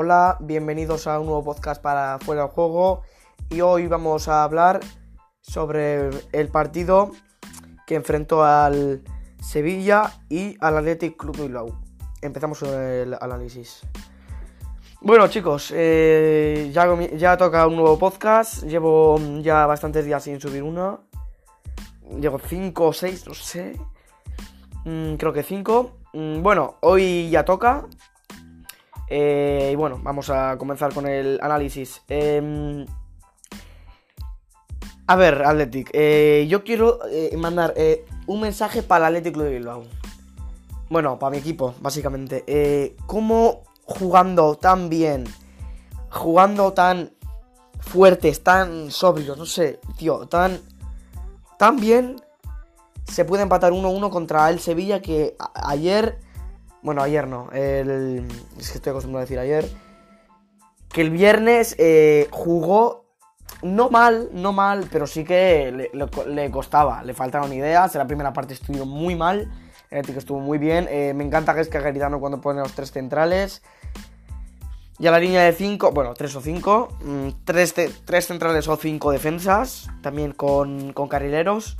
Hola, bienvenidos a un nuevo podcast para Fuera del Juego y hoy vamos a hablar sobre el partido que enfrentó al Sevilla y al Athletic Club Bilbao. Empezamos el análisis. Bueno chicos, eh, ya, ya toca un nuevo podcast, llevo ya bastantes días sin subir uno, llevo 5 o 6, no sé, mm, creo que 5. Mm, bueno, hoy ya toca, eh, y bueno, vamos a comenzar con el análisis. Em, a ver, Athletic, eh, yo quiero eh, mandar un mensaje para el Athletic de Bilbao. Bueno, para mi equipo, básicamente. ¿Cómo jugando tan bien, jugando tan fuertes, tan sobrios, no sé, tío, tan, tan bien, se puede empatar 1-1 contra el Sevilla que ayer bueno, ayer no. Es que estoy acostumbrado a decir ayer. Que el viernes eh, jugó no mal, no mal, pero sí que le, costaba. Le faltaron ideas. En la primera parte estuvo muy mal. El que estuvo muy bien. Eh, me encanta que es Garitano cuando pone los tres centrales. Y a la línea de 5, bueno, 3 o 5. 3 mm, centrales o 5 defensas. También con, con carrileros.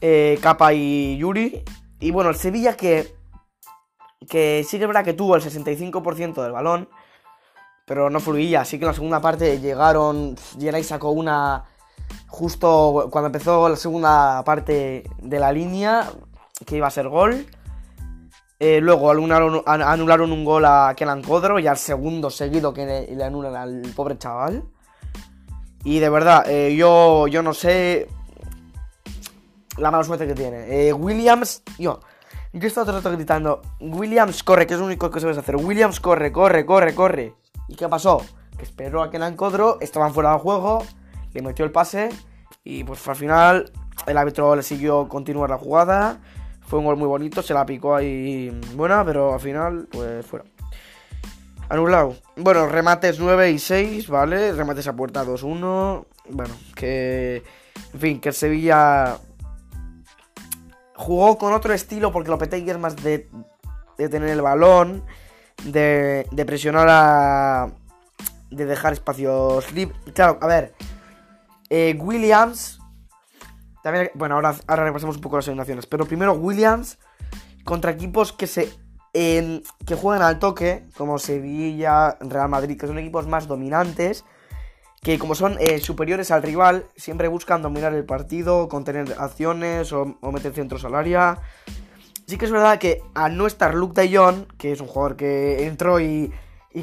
Eh, Capa y Yuri. Y bueno, el Sevilla que que sí que es verdad que tuvo el 65% del balón, pero no fluía. Así que en la segunda parte llegaron, Geray sacó una justo cuando empezó la segunda parte de la línea, que iba a ser gol. Eh, luego anularon, un gol a Kenan Codro y al segundo seguido que le, anulan al pobre chaval. Y de verdad, eh, yo, yo no sé la mala suerte que tiene. Eh, Williams, yo, yo estaba todo el rato gritando, Williams corre, que es lo único que sabes hacer. Williams corre, corre, corre, corre. ¿Y qué pasó? Que esperó a que la encodro, estaban fuera del juego, le metió el pase y pues al final el árbitro le siguió continuar la jugada. Fue un gol muy bonito, se la picó ahí buena, pero al final pues fuera. Anulado. Bueno, remates 9 y 6, ¿vale? Remates a puerta 2-1. Bueno, que... En fin, que el Sevilla jugó con otro estilo porque Lopetegui es más de, de tener el balón, de, de presionar a... de dejar espacios libres. Claro, a ver, eh, Williams... También, bueno, ahora, ahora repasamos un poco las eliminaciones. Pero primero Williams contra equipos que se que juegan al toque, como Sevilla, Real Madrid, que son equipos más dominantes que como son eh, superiores al rival, siempre buscan dominar el partido, contener acciones o, meter centros al área. Sí que es verdad que al no estar Luke de Jong, que es un jugador que entró y,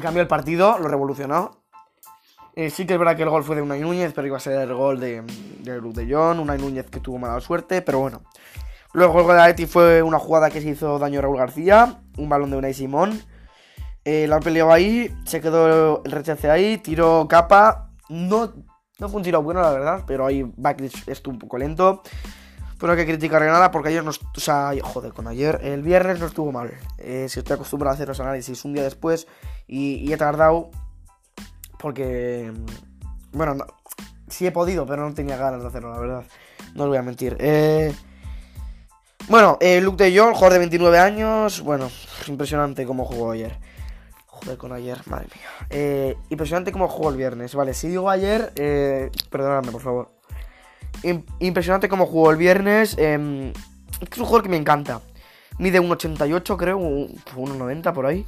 cambió el partido, lo revolucionó. Eh, sí que es verdad que el gol fue de Unai Núñez, pero iba a ser el gol de, Luke de Jong. Unai Núñez que tuvo mala suerte, pero bueno. Luego el gol de Atleti fue una jugada que se hizo daño a Raúl García, un balón de Unai Simón. Eh, la peleó ahí, se quedó el rechace ahí, tiró capa, no, no fue un tiro bueno, la verdad, pero ahí Backridge estuvo un poco lento. Pero no hay que criticarle nada porque ayer no. O sea, joder, con ayer. El viernes no estuvo mal. Eh, si estoy acostumbrado a hacer los análisis un día después y, he tardado. Porque. Bueno, sí he podido, pero no tenía ganas de hacerlo, la verdad. No os voy a mentir. Eh, bueno, eh, Luke de Jong, jugador de 29 años. Bueno, impresionante cómo jugó ayer con ayer, madre mía. Eh, impresionante cómo jugó el viernes. Vale, si digo ayer, eh, perdóname, por favor. impresionante cómo jugó el viernes. Em, es un jugador que me encanta. Mide 1,88 creo, 1,90 por ahí.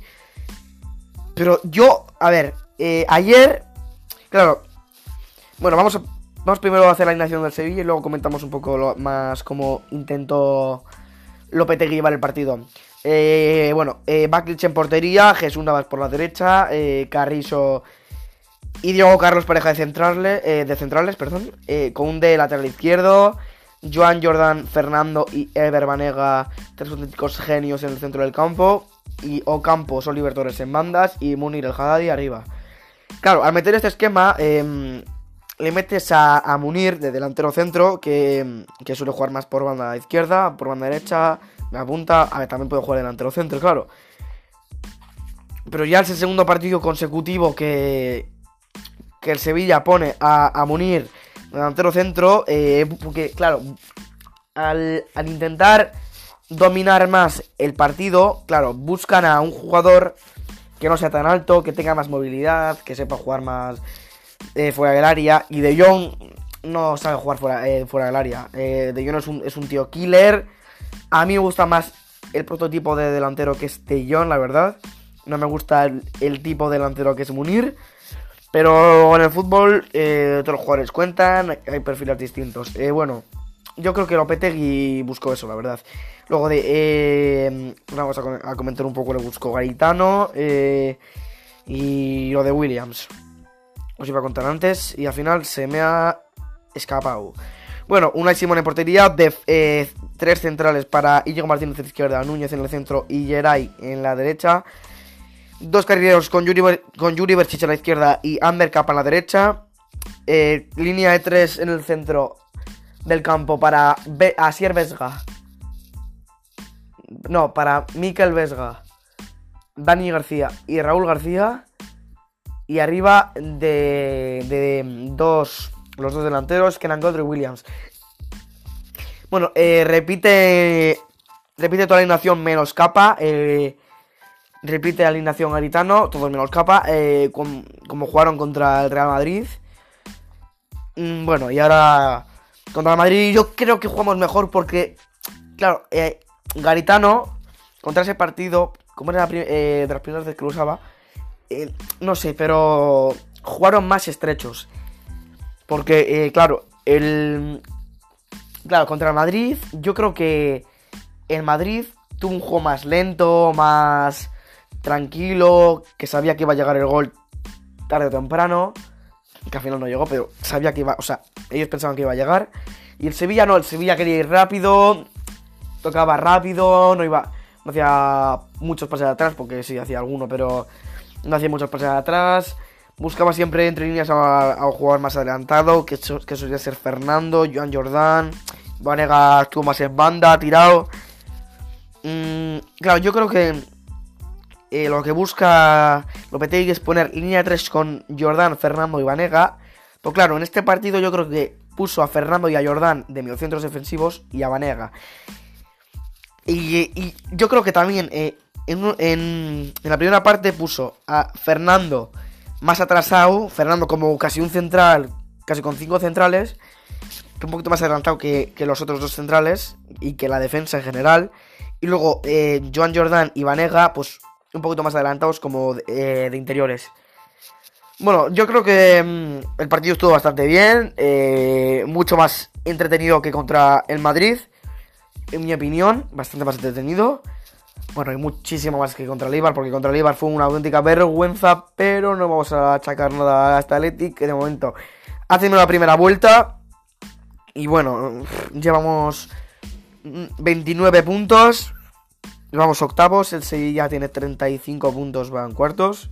Pero yo, a ver, eh, ayer, claro, bueno, vamos vamos primero a hacer la alineación del Sevilla y luego comentamos un poco más cómo intentó Lopetegui llevar el partido. Eh, bueno, eh, en portería, Jesús Navas por la derecha, eh, Carrizo y Diego Carlos pareja de centrales, eh, de centrales, perdón, con un de lateral izquierdo, Joan Jordan, Fernando y Ever Banega, tres auténticos genios en el centro del campo, y Ocampos, Oliver Torres en bandas y Munir el Haddadi arriba. Claro, al meter este esquema, em, le metes a, Munir de delantero centro, que suele jugar más por banda izquierda, por banda derecha me apunta. A ver, también puedo jugar delantero centro, claro. Pero ya es el segundo partido consecutivo que, que el Sevilla pone a, a Munir delantero centro. Eh, porque, claro, al, al, intentar dominar más el partido, claro, buscan a un jugador que no sea tan alto, que tenga más movilidad, que sepa jugar más eh, fuera del área. Y De Jong no sabe jugar fuera, eh, fuera del área. De Jong es un, es un tío killer. A mí me gusta más el prototipo de delantero que es Jong, la verdad. No me gusta el, tipo de delantero que es Munir. Pero en el fútbol todos los jugadores cuentan, hay perfiles distintos. bueno, yo creo que Lopetegui buscó eso, la verdad. Luego de. Eh, vamos a, comentar un poco lo buscó Garitano eh, y lo de Williams. Os iba a contar antes y al final se me ha escapado. Bueno, una Simón en portería, de eh, tres centrales para Íñigo Martínez en la izquierda, Núñez en el centro y Geray en la derecha. Dos carrileros con Yuri, con Yuri a la izquierda y Ander Capa en la derecha. línea de tres en el centro, del campo para Asier Vesga. No, para Mikel Vesga, Dani García y Raúl García. Y arriba de dos, los dos delanteros, Kenan Godre y Williams. Bueno, eh, repite repite toda la alineación menos capa. Eh, repite la alineación Garitano, todos menos capa. Eh, como jugaron contra el Real Madrid. Mm, bueno, y ahora contra el Madrid yo creo que jugamos mejor porque, claro, Garitano, contra ese partido, como era eh, de las primeras veces que lo usaba, no sé, pero jugaron más estrechos. Porque, claro, el. Claro, contra el Madrid, yo creo que el Madrid tuvo un juego más lento, más tranquilo, que sabía que iba a llegar el gol tarde o temprano que al final no llegó, pero sabía que iba, o sea, ellos pensaban que iba a llegar. Y el Sevilla no, el Sevilla quería ir rápido, tocaba rápido, no iba, no hacía muchos pases atrás, porque sí hacía alguno, pero no hacía muchos pases atrás. Buscaba siempre entre líneas a, un jugador más adelantado, que, que solía ser Fernando, Joan Jordán. Vanega estuvo más en banda, tirado. Mm, claro, yo creo que eh, lo que busca Lopetegui es poner línea 3 con Jordán, Fernando y Vanega. Pues claro, en este partido yo creo que puso a Fernando y a Jordán de mediocentros defensivos y a Vanega. Y, yo creo que también eh, en, la primera parte puso a Fernando más atrasado, Fernando como casi un central, casi con cinco centrales, un poquito más adelantado que, los otros dos centrales y que la defensa en general. Y luego eh, Joan Jordan y Vanega, pues un poquito más adelantados como de, eh, interiores. Bueno, yo creo que mm, el partido estuvo bastante bien, eh, mucho más entretenido que contra el Madrid, en mi opinión, bastante más entretenido. Bueno, hay muchísimo más que contra el Ibar, porque contra el Ibar fue una auténtica vergüenza, pero no vamos a achacar nada a esta Athletic, que de momento haciendo la primera vuelta. Y bueno, llevamos 29 puntos, Vamos octavos, el Sevilla tiene 35 puntos, van cuartos.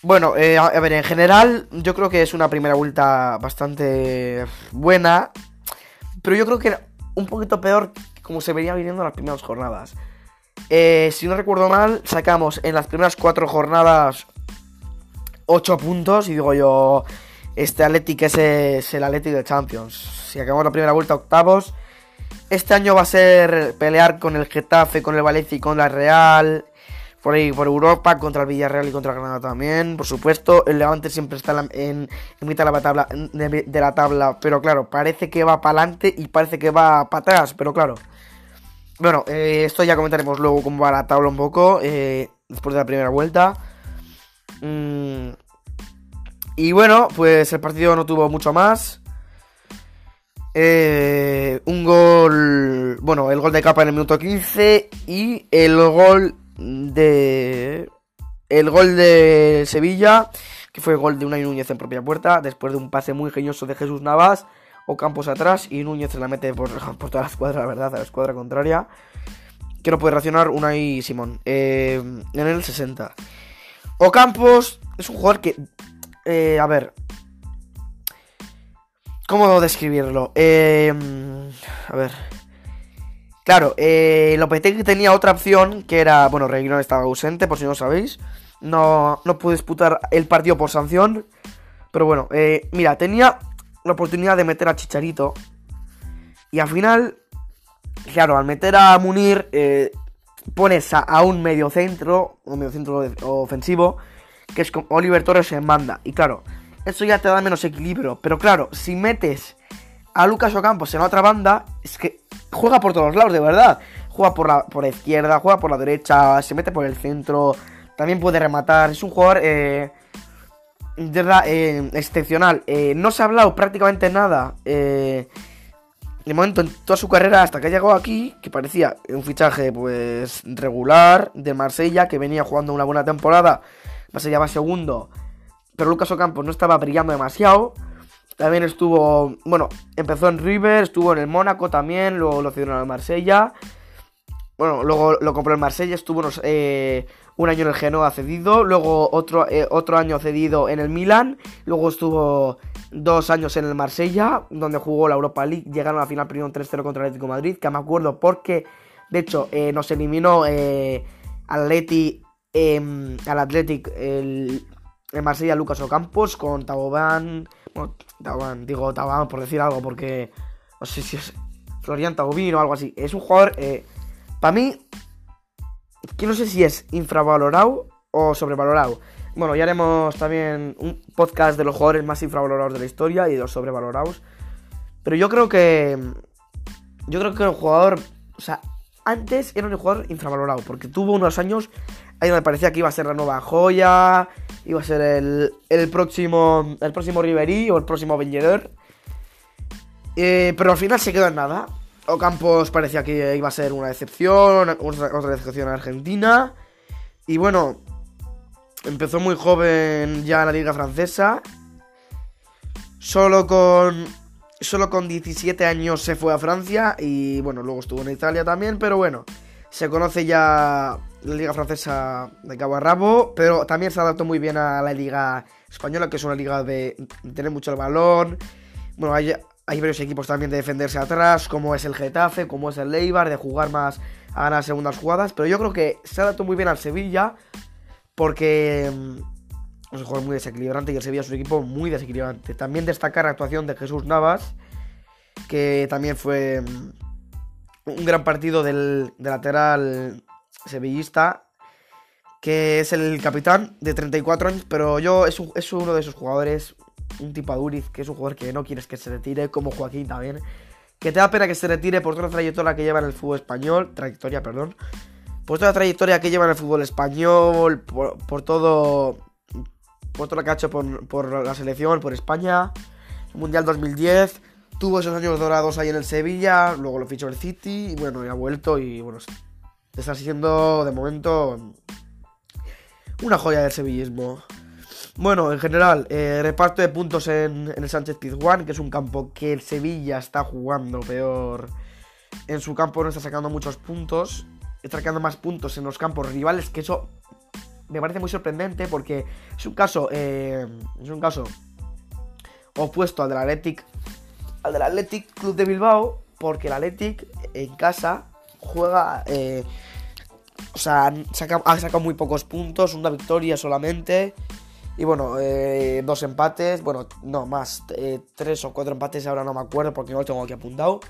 Bueno, eh, a ver, en general yo creo que es una primera vuelta bastante buena, pero yo creo que un poquito peor como se venía viniendo en las primeras jornadas. Eh, si no recuerdo mal, sacamos en las primeras cuatro jornadas 8 puntos y digo yo, este Athletic es, es el Athletic de Champions. Si acabamos la primera vuelta octavos, este año va a ser pelear con el Getafe, con el Valencia y con la Real. Por ahí, por Europa, contra el Villarreal y contra el Granada también, por supuesto. El Levante siempre está en, mitad de la, tabla, de, la tabla, pero claro, parece que va para adelante y parece que va para atrás, pero claro. Bueno, eh, esto ya comentaremos luego cómo va la tabla un poco, eh, después de la primera vuelta. Mm, y bueno, pues el partido no tuvo mucho más. Eh, un gol, bueno, el gol de Capa en el minuto 15 y el gol de el gol de Sevilla, que fue el gol de Unai Núñez en propia puerta, después de un pase muy ingenioso de Jesús Navas, o Campos atrás, y Núñez se la mete por, por toda la escuadra, la verdad, a la escuadra contraria. Que no puede reaccionar Unai Simón. Eh, en el 60. O Campos es un jugador que. Eh, a ver, ¿Cómo describirlo? Eh, a ver. Claro, eh, Lopetegui tenía otra opción que era. Bueno, Reguilón estaba ausente, por si no sabéis. No, no pude disputar el partido por sanción. Pero bueno, eh, mira, tenía la oportunidad de meter a Chicharito. Y al final, claro, al meter a Munir, eh, pones a, un medio centro, un medio centro ofensivo, que es con Oliver Torres en banda. Y claro, eso ya te da menos equilibrio. Pero claro, si metes a Lucas Ocampos en otra banda, es que juega por todos lados, de verdad. Juega por la, por la izquierda, juega por la derecha, se mete por el centro, también puede rematar. Es un jugador eh, eh, excepcional. Eh, no se ha hablado prácticamente nada. de momento en toda su carrera hasta que llegó aquí, que parecía un fichaje pues regular de Marsella, que venía jugando una buena temporada, Marsella va segundo, pero Lucas Ocampos no estaba brillando demasiado. También estuvo, bueno, empezó en River, estuvo en el Mónaco también, luego lo cedieron al Marsella. Bueno, luego lo compró en Marsella, estuvo eh, un año en el Genoa cedido, luego otro, eh, otro año cedido en el Milan, luego estuvo dos años en el Marsella, donde jugó la Europa League, llegaron a la final primero 3-0 contra el Atlético Madrid, que me acuerdo porque, de hecho, eh, nos eliminó Atleti, em, al Athletic el, en Marsella Lucas Ocampos con Tabobán. Bueno, Tabobán, digo Tabobán por decir algo, porque no sé si es Florian Tabobín o algo así. Es un jugador, eh, para mí, que no sé si es infravalorado o sobrevalorado. Bueno, ya haremos también un podcast de los jugadores más infravalorados de la historia y de los sobrevalorados. Pero yo creo que. Yo creo que el jugador. O sea, antes era un jugador infravalorado. Porque tuvo unos años ahí me parecía que iba a ser la nueva joya, iba a ser el, próximo el próximo Riverí o el próximo Benjedor. Eh, pero al final se quedó en nada. Ocampos parecía que iba a ser una decepción, otra, decepción argentina. Y bueno, empezó muy joven ya en la liga francesa. Solo con solo con 17 años se fue a Francia y bueno, luego estuvo en Italia también, pero bueno, se conoce ya la liga francesa de cabo a rabo, pero también se adaptó muy bien a la liga española, que es una liga de tener mucho el balón. Bueno, hay, hay varios equipos también de defenderse atrás, como es el Getafe, como es el Leibar, de jugar más a ganar segundas jugadas, pero yo creo que se adaptó muy bien al Sevilla, porque mm, es un jugador muy desequilibrante y el Sevilla es un equipo muy desequilibrante. También destacar la actuación de Jesús Navas, que también fue mm, un gran partido del, lateral sevillista, que es el capitán de 34 años, pero yo es uno de esos jugadores, un tipo Aduriz, que es un jugador que no quieres que se retire, como Joaquín también, que te da pena que se retire por toda la trayectoria que lleva en el fútbol español, trayectoria, perdón, por toda la trayectoria que lleva en el fútbol español, por, todo, por todo lo que ha hecho por, la selección, por España, Mundial 2010, tuvo esos años dorados ahí en el Sevilla, luego lo fichó el City, y bueno, y ha vuelto y bueno, está siendo de momento una joya del sevillismo. Bueno, en general, eh, reparto de puntos en, el Sánchez Pizjuán, que es un campo que el Sevilla está jugando peor. En su campo no está sacando muchos puntos, está sacando más puntos en los campos rivales, que eso me parece muy sorprendente porque es un caso, eh, es un caso opuesto al del Athletic, al del Athletic Club de Bilbao, porque el Athletic en casa juega. Eh, o sea, ha sacado muy pocos puntos, una victoria solamente. Y bueno, eh, dos empates, bueno, no, más, eh, tres o cuatro empates, ahora no me acuerdo porque no lo tengo aquí apuntado.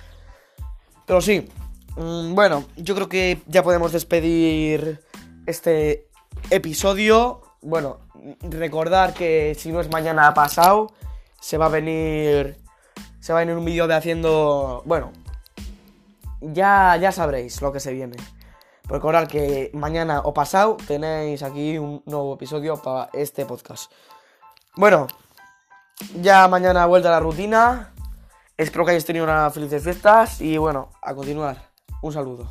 Pero sí, mm, bueno, yo creo que ya podemos despedir este episodio. Bueno, recordar que si no es mañana pasado, se va a venir, se va a venir un vídeo de haciendo, bueno, ya, ya sabréis lo que se viene. Recordad que mañana o pasado tenéis aquí un nuevo episodio para este podcast. Bueno, ya mañana vuelta a la rutina. Espero que hayáis tenido unas felices fiestas y bueno, a continuar. Un saludo.